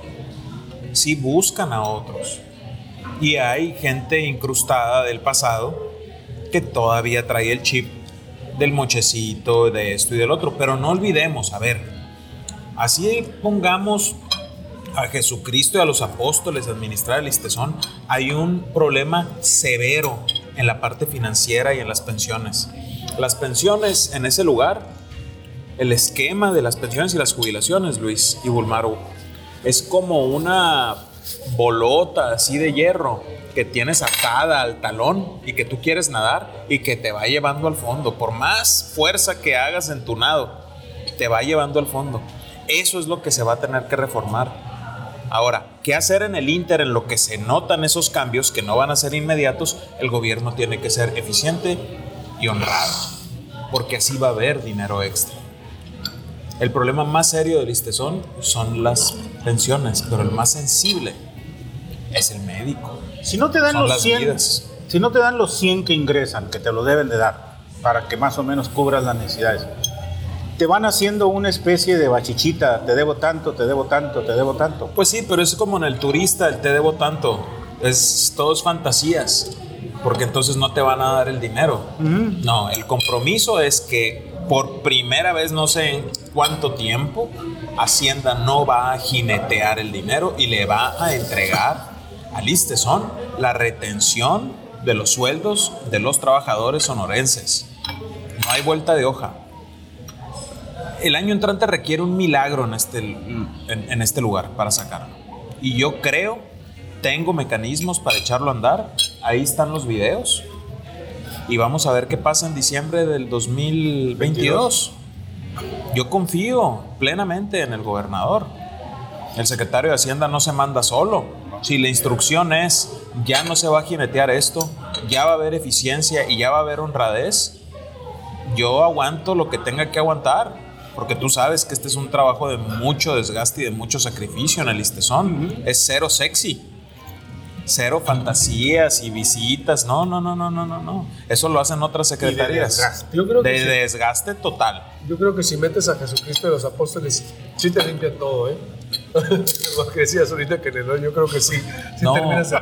sí buscan a otros. Y hay gente incrustada del pasado que todavía trae el chip del mochecito, de esto y del otro. Pero no olvidemos, a ver, así pongamos a Jesucristo y a los apóstoles administrar el istezón, hay un problema severo en la parte financiera y en las pensiones. Las pensiones en ese lugar, el esquema de las pensiones y las jubilaciones, Luis y Bulmaro, es como una bolota así de hierro que tienes atada al talón y que tú quieres nadar y que te va llevando al fondo. Por más fuerza que hagas en tu nado, te va llevando al fondo. Eso es lo que se va a tener que reformar. Ahora, ¿qué hacer en el Inter en lo que se notan esos cambios que no van a ser inmediatos? El gobierno tiene que ser eficiente y honrado, porque así va a haber dinero extra. El problema más serio del Istezón son las pensiones, pero el más sensible es el médico. Si no te dan los 100, si no te dan los 100 que ingresan, que te lo deben de dar, para que más o menos cubras las necesidades te van haciendo una especie de bachichita, te debo tanto, te debo tanto, te debo tanto. Pues sí, pero es como en el turista, el te debo tanto. Es todos fantasías, porque entonces no te van a dar el dinero. No, el compromiso es que por primera vez, no sé en cuánto tiempo, Hacienda no va a jinetear el dinero y le va a entregar al ISTESON la retención de los sueldos de los trabajadores sonorenses. No hay vuelta de hoja el año entrante requiere un milagro en este, en, este lugar para sacarlo. Y yo creo, tengo mecanismos para echarlo a andar. Ahí están los videos. Y vamos a ver qué pasa en diciembre del 2022. Yo confío plenamente en el gobernador. El secretario de Hacienda no se manda solo. Si la instrucción es, ya no se va a jinetear esto, ya va a haber eficiencia y ya va a haber honradez, yo aguanto lo que tenga que aguantar porque tú sabes que este es un trabajo de mucho desgaste y de mucho sacrificio en el Istezón. Es cero sexy. Cero fantasías y visitas. No, no, no, no, no, no, no. Eso lo hacen otras secretarías. de desgaste. Yo creo que de desgaste total. Yo creo que si metes a Jesucristo y los apóstoles, sí te limpian todo, ¿eh? Lo que decías ahorita que yo creo que sí. sí no. terminas de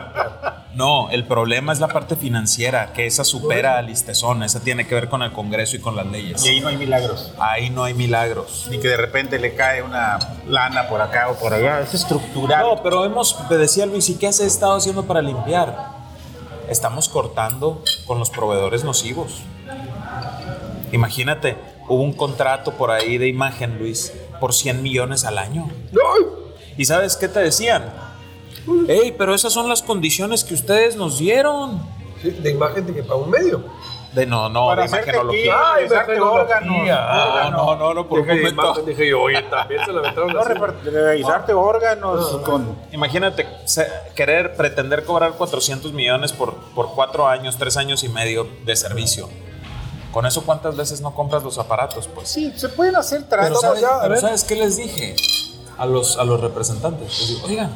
no, el problema es la parte financiera, que esa supera al listezón, esa tiene que ver con el Congreso y con las leyes. Y ahí no hay milagros. Ahí no hay milagros. Ni que de repente le cae una lana por acá o por allá, es estructural. No, pero hemos, me decía Luis, ¿y qué has estado haciendo para limpiar? Estamos cortando con los proveedores nocivos. Imagínate, hubo un contrato por ahí de imagen, Luis, por 100 millones al año. ¿Y sabes qué te decían? Ey, pero esas son las condiciones que ustedes nos dieron. de imagen de que para un medio. De no, no, Para de imagenología. Ay, imagenología. Ah, no, no, no, por un momento. imagen, dije yo, oye, también se la aventaron No, revisarte órganos con... Imagínate se- querer pretender cobrar 400 millones por, por cuatro años, tres años y medio de servicio. Con eso, ¿cuántas veces no compras los aparatos? Pues Sí, se pueden hacer Pero, tratos. ¿sabes, ya, pero. ¿sabes qué les dije a los, a los representantes? Les digo, oigan,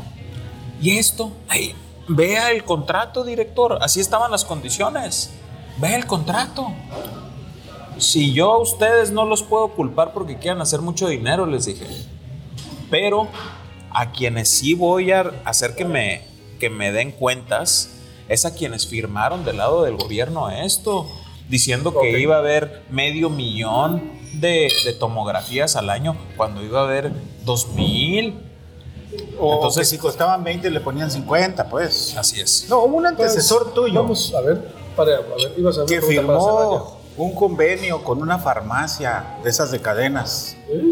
¿y esto? Ay, vea el contrato, director. Así estaban las condiciones. Vea el contrato. Si yo a ustedes no los puedo culpar porque quieran hacer mucho dinero, les dije. Pero a quienes sí voy a hacer que me, que me den cuentas es a quienes firmaron del lado del gobierno esto, diciendo que iba a haber medio millón de, de tomografías al año cuando iba a haber dos mil. O Entonces- que si costaban 20 le ponían 50, pues. Así es. No, hubo un antecesor Pues, tuyo Vamos a ver, para, a ver, ibas a ver que firmó un convenio con una farmacia de esas de cadenas Celaya.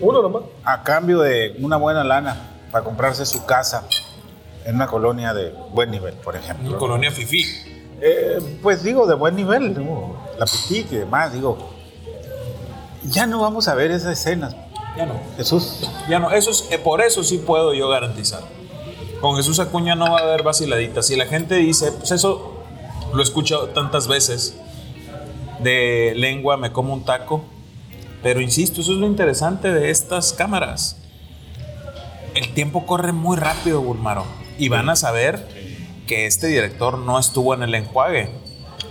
Uno nomás. a cambio de una buena lana para comprarse su casa en una colonia de buen nivel, por ejemplo. Una colonia fifí. Eh, pues digo, de buen nivel, digo, la Pitic y demás, digo. Ya no vamos a ver esas escenas, Ya no. Jesús. Ya no. Eso es, eh, por eso sí puedo yo garantizar. Con Jesús Acuña no va a haber vaciladitas. Si la gente dice, pues eso lo he escuchado tantas veces. De lengua me como un taco. Pero insisto, eso es lo interesante de estas cámaras. El tiempo corre muy rápido, Bulmaro. Y van a saber que este director no estuvo en el enjuague.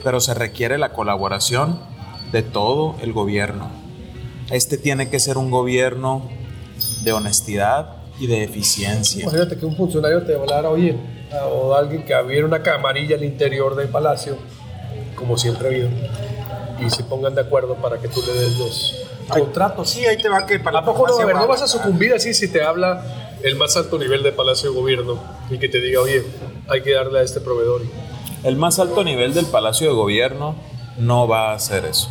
Pero se requiere la colaboración de todo el gobierno. Este tiene que ser un gobierno de honestidad y de eficiencia. Imagínate que un funcionario te hablara, oye, a- o alguien que abriera una camarilla al interior del palacio, como siempre ha habido, y se pongan de acuerdo para que tú le des los contratos. Sí, ahí te va que para ¿A poco no? A ver, no vas a su sucumbir así si te habla el más alto nivel de Palacio de Gobierno y que te diga, oye, hay que darle a este proveedor. El más alto nivel del Palacio de Gobierno no va a hacer eso.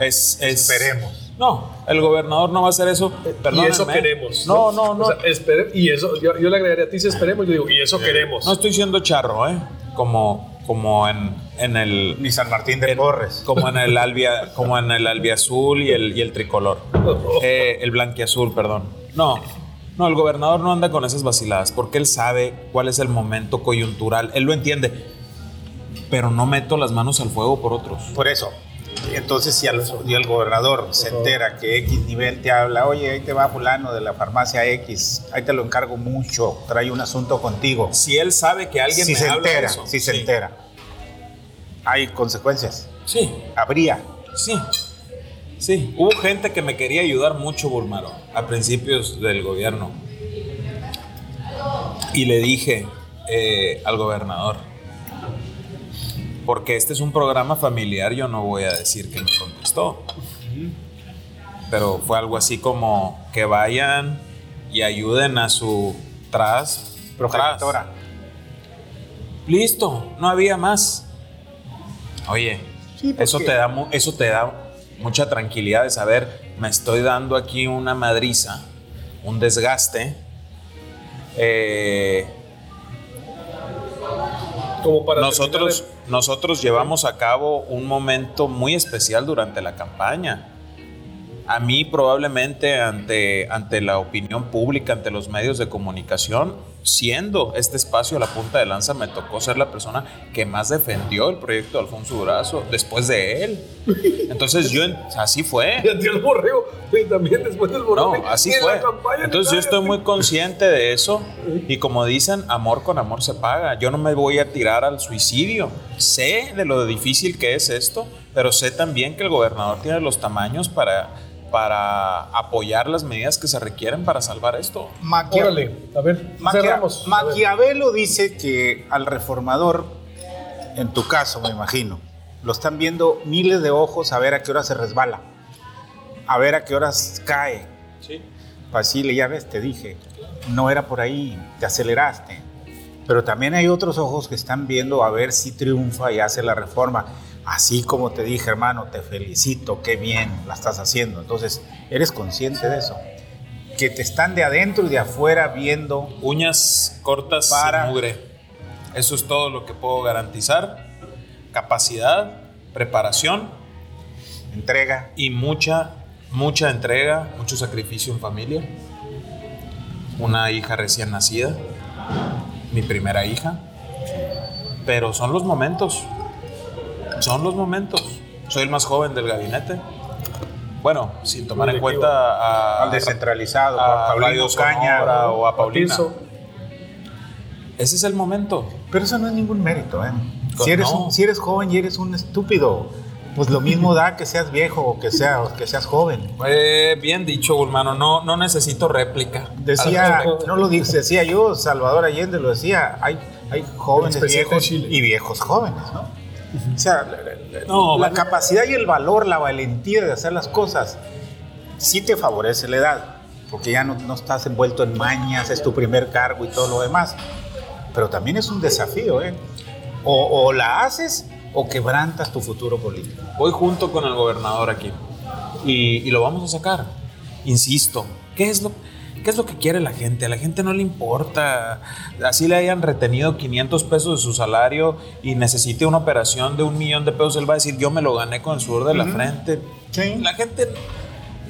Es, es- Esperemos. No, el gobernador no va a hacer eso. y Perdónenme. eso queremos. No, no, no. O sea, espere- y eso, yo, yo le agregaría a ti, si esperemos, yo digo, y eso queremos. no estoy siendo charro, ¿eh? Como, como en, en el. Ni San Martín de en- Porres. Como en el albia, como en el albiazul y el, y el tricolor. Eh, el blanquiazul, perdón. No, no, el gobernador no anda con esas vaciladas porque él sabe cuál es el momento coyuntural. Él lo entiende. Pero no meto las manos al fuego por otros. Por eso. Entonces, si al- el gobernador se entera que X nivel te habla, oye, ahí te va fulano de la farmacia X, ahí te lo encargo mucho, trae un asunto contigo. Si él sabe que alguien si me se habla de entera, eso. si se Sí. entera, hay consecuencias. Sí, Habría. sí. Sí, hubo gente que me quería ayudar mucho, Bulmaro, a principios del gobierno. Y le dije eh, al gobernador, porque este es un programa familiar, yo no voy a decir que me contestó. Pero fue algo así como que vayan y ayuden a su tras Progenitora. tras. Listo, no había más. Oye, Sí, eso te da mu- eso te da mucha tranquilidad de saber, me estoy dando aquí una madriza, un desgaste. Eh, Como para nosotros, nosotros llevamos a cabo un momento muy especial durante la campaña. A mí probablemente ante, ante la opinión pública, ante los medios de comunicación, siendo este espacio la punta de lanza, me tocó ser la persona que más defendió el proyecto de Alfonso Durazo después de él. Entonces yo, así fue. Y el borrego, y también después del borrego. No, así fue. Entonces yo estoy muy consciente de eso y como dicen, amor con amor se paga. Yo no me voy a tirar al suicidio. Sé de lo difícil que es esto, pero sé también que el gobernador tiene los tamaños para, para apoyar las medidas que se requieren para salvar esto. Maquia- Órale, a ver, Maquia- cerramos. A ver. Maquiavelo dice que al reformador, en tu caso me imagino, lo están viendo miles de ojos a ver a qué hora se resbala, a ver a qué horas cae. Sí. Basile, ya ves, te dije, no era por ahí, te aceleraste. Pero también hay otros ojos que están viendo a ver si triunfa y hace la reforma. Así como te dije, hermano, te felicito, qué bien la estás haciendo. Entonces, eres consciente de eso. Que te están de adentro y de afuera viendo. Uñas cortas para mugre. Eso es todo lo que puedo garantizar. Capacidad, preparación. Entrega. Y mucha, mucha entrega, mucho sacrificio en familia. Una hija recién nacida. Mi primera hija. Pero son los momentos son los momentos. Soy el más joven del gabinete. Bueno, sin tomar en cuenta al descentralizado, a, Paulino Caña o a Paulina. Ese es el momento. Pero eso no es ningún mérito, ¿eh? Si eres, si eres joven y eres un estúpido, pues lo mismo da que seas viejo o que, sea, que seas joven. Eh, bien dicho, hermano, no, no necesito réplica. Decía, no lo decía yo, Salvador Allende lo decía, hay, hay jóvenes viejos y viejos jóvenes, ¿no? O sea, la, capacidad y el valor, la valentía de hacer las cosas, sí te favorece la edad, porque ya no, estás envuelto en mañas, es tu primer cargo y todo lo demás. Pero también es un desafío, ¿eh? O, la haces o quebrantas tu futuro político. Voy junto con el gobernador aquí y, y lo vamos a sacar. Insisto, ¿qué es lo ¿Qué es lo que quiere la gente? A la gente no le importa. Así le hayan retenido 500 pesos de su salario y necesite una operación de un millón de pesos, él va a decir, yo me lo gané con el sudor de la frente. La gente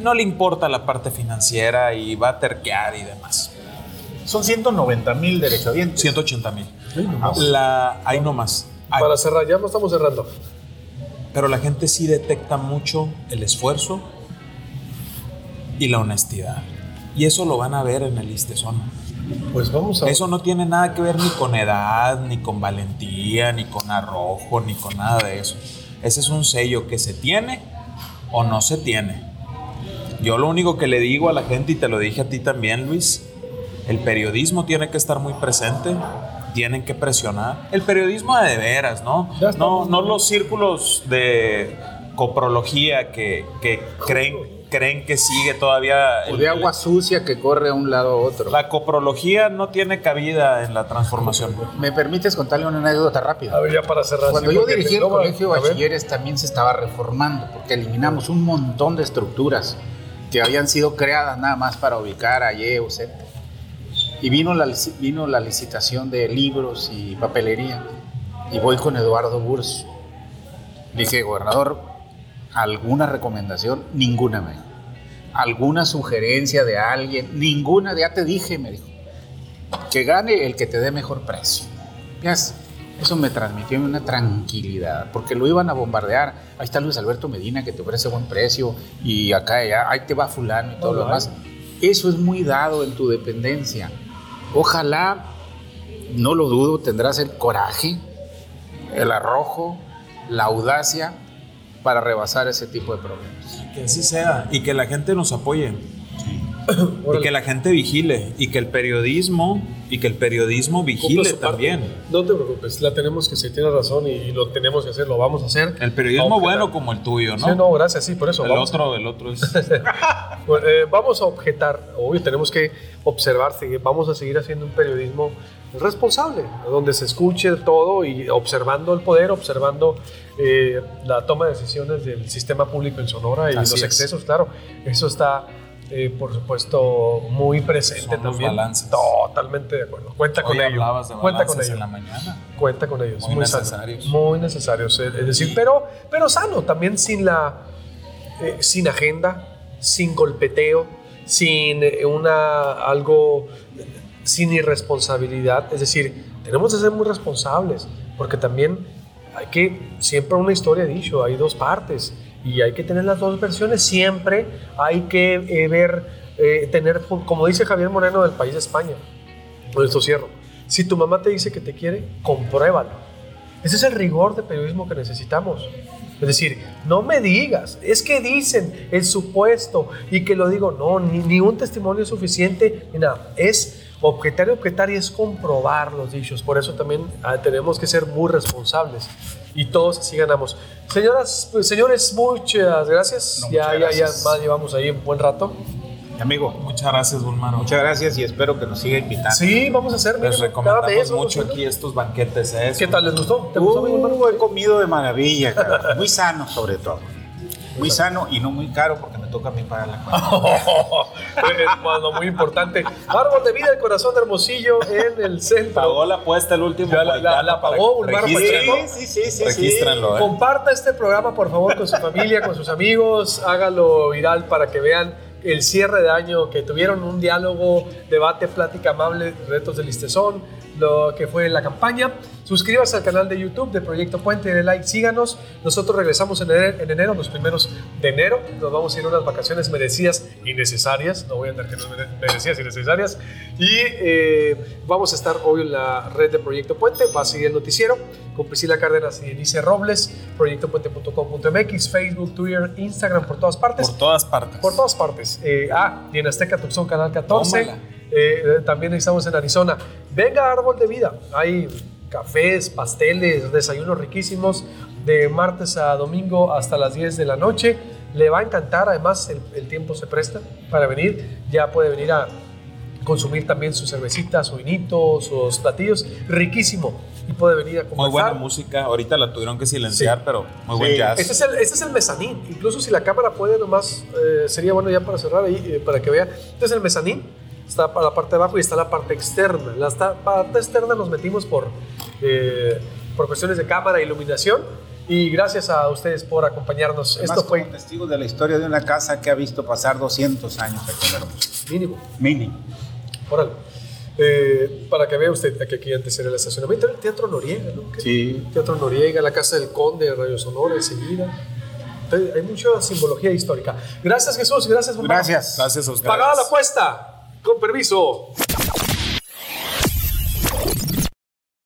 no le importa la parte financiera y va a terquear y demás. Son 190 mil derechohabientes. 180 mil. La, ahí nomás. Para cerrar, ya no estamos cerrando. Pero la gente sí detecta mucho el esfuerzo y la honestidad. Y eso lo van a ver en el Istezón. Pues vamos a... Eso no tiene nada que ver ni con edad, ni con valentía, ni con arrojo, ni con nada de eso. Ese es un sello que se tiene o no se tiene. Yo lo único que le digo a la gente, y te lo dije a ti también, Luis, el periodismo tiene que estar muy presente, tienen que presionar. El periodismo de veras, ¿no? No, no los círculos de coprología que, que creen creen que sigue todavía. O de agua sucia que corre a un lado a otro. La coprología no tiene cabida en la transformación. ¿Me permites contarle una anécdota rápida? A ver, ya para cerrar. Cuando yo dirigí el colegio de bachilleres también se estaba reformando, porque eliminamos un montón de estructuras que habían sido creadas nada más para ubicar a Y o Z. Y vino la, vino la licitación de libros y papelería. Y voy con Eduardo Burs. dije, gobernador, ¿Alguna recomendación? Ninguna, me dijo. ¿Alguna sugerencia de alguien? Ninguna, ya te dije, me dijo. Que gane el que te dé mejor precio. Eso me transmitió una tranquilidad, porque lo iban a bombardear. Ahí está Luis Alberto Medina que te ofrece buen precio y acá ya, ahí te va fulano y todo lo demás. Eso es muy dado en tu dependencia. Ojalá, no lo dudo, tendrás el coraje, el arrojo, la audacia para rebasar ese tipo de problemas. Que así sea y que la gente nos apoye. y que la gente vigile y que el periodismo y que el periodismo vigile también. No te preocupes, la tenemos que si tiene razón y, lo tenemos que hacer, lo vamos a hacer. El periodismo bueno como el tuyo, ¿no? Sí, no, gracias, sí, por eso. El otro, el otro es. Eh, vamos a objetar, obvio, tenemos que observar, vamos a seguir haciendo un periodismo responsable, donde se escuche todo y observando el poder, observando eh, la toma de decisiones del sistema público en Sonora y los excesos, claro, eso está, eh, por supuesto, muy presente también. Totalmente de acuerdo. Cuenta con ellos. Cuenta con ellos. En la mañana. Cuenta con ellos. Muy, necesarios. muy necesarios. Es decir, pero, pero sano, también sin la, eh, sin agenda, sin golpeteo, sin una algo sin irresponsabilidad. Es decir, tenemos que ser muy responsables, porque también hay que, siempre una historia dicho, hay dos partes y hay que tener las dos versiones, siempre hay que eh, ver, eh, tener, como dice Javier Moreno del país de España, con esto cierro, si tu mamá te dice que te quiere, compruébalo. Ese es el rigor de periodismo que necesitamos. Es decir, no me digas, es que dicen el supuesto y que lo digo, no, ni, ni un testimonio es suficiente, nada. Es Objetar y objetar y es comprobar los dichos. Por eso también ah, tenemos que ser muy responsables. Y todos así ganamos. Señoras, pues, señores, muchas gracias. ya, ya, ya más llevamos ahí un buen rato. Amigo. Muchas gracias, Bulmaro. Muchas gracias y espero que nos siga invitando. Sí, vamos a hacer. Les mira, recomendamos cada mes, mucho aquí estos banquetes. ¿eh? ¿Qué tal? ¿Les gustó? ¿Te gustó, mi hermano? Uh, he comido de maravilla, cara. muy sano sobre todo. Muy sano y no muy caro porque me toca a mí pagar la cuenta. Bueno, muy importante. Árbol de vida, el corazón de Hermosillo en el centro. Pagó la apuesta el último. Ya la- la- Moicano la pagó. Pacheco. Sí, sí, sí, sí. Regístrenlo, ¿eh? Comparta este programa, por favor, con su familia, con sus amigos. Hágalo viral para que vean el cierre de año, que tuvieron un diálogo, debate, plática amable, retos del listezón, lo que fue la campaña. Suscríbase al canal de YouTube de Proyecto Puente, de like, síganos. Nosotros regresamos en enero, en enero, los primeros de enero. Nos vamos a ir a unas vacaciones merecidas y necesarias. No voy a andar que no mere- merecidas y necesarias. Y eh, vamos a estar hoy en la red de Proyecto Puente. Va a seguir el noticiero con Priscila Cárdenas y Elise Robles. Proyectopuente.com.mx, Facebook, Twitter, Instagram, por todas partes. Por todas partes. Por todas partes. Eh, ah, y en Azteca Tucson, Canal 14. Tómala. Eh, también estamos en Arizona. Venga, Árbol de Vida. Hay cafés, pasteles, desayunos riquísimos de martes a domingo hasta las 10 de la noche. Le va a encantar, además el, el tiempo se presta para venir. Ya puede venir a consumir también su cervecita, su vinito, sus platillos. Riquísimo. Y puede venir a Muy conversar. buena música. Ahorita la tuvieron que silenciar, Sí. pero muy Sí. buen jazz. Este es, el, este es el mezanín. Incluso si la cámara puede nomás, eh, sería bueno ya para cerrar ahí, eh, para que vea. Este es el mezanín. Está para la parte de abajo y está la parte externa. La parte externa nos metimos por, eh, por cuestiones de cámara iluminación. Y gracias a ustedes por acompañarnos. Además, Esto fue como testigo de la historia de una casa que ha visto pasar 200 años aquí en Hermosillo. mínimo. Mini. Órale. Eh, para que vea usted que aquí antes era el estacionamiento, era el Teatro Noriega, ¿no? Que- Sí. Teatro Noriega, la Casa del Conde, Radio Sonora enseguida. Entonces, hay mucha simbología histórica. Gracias, Jesús. Gracias. Gracias. Gracias a ustedes. Pagada la apuesta. Con permiso.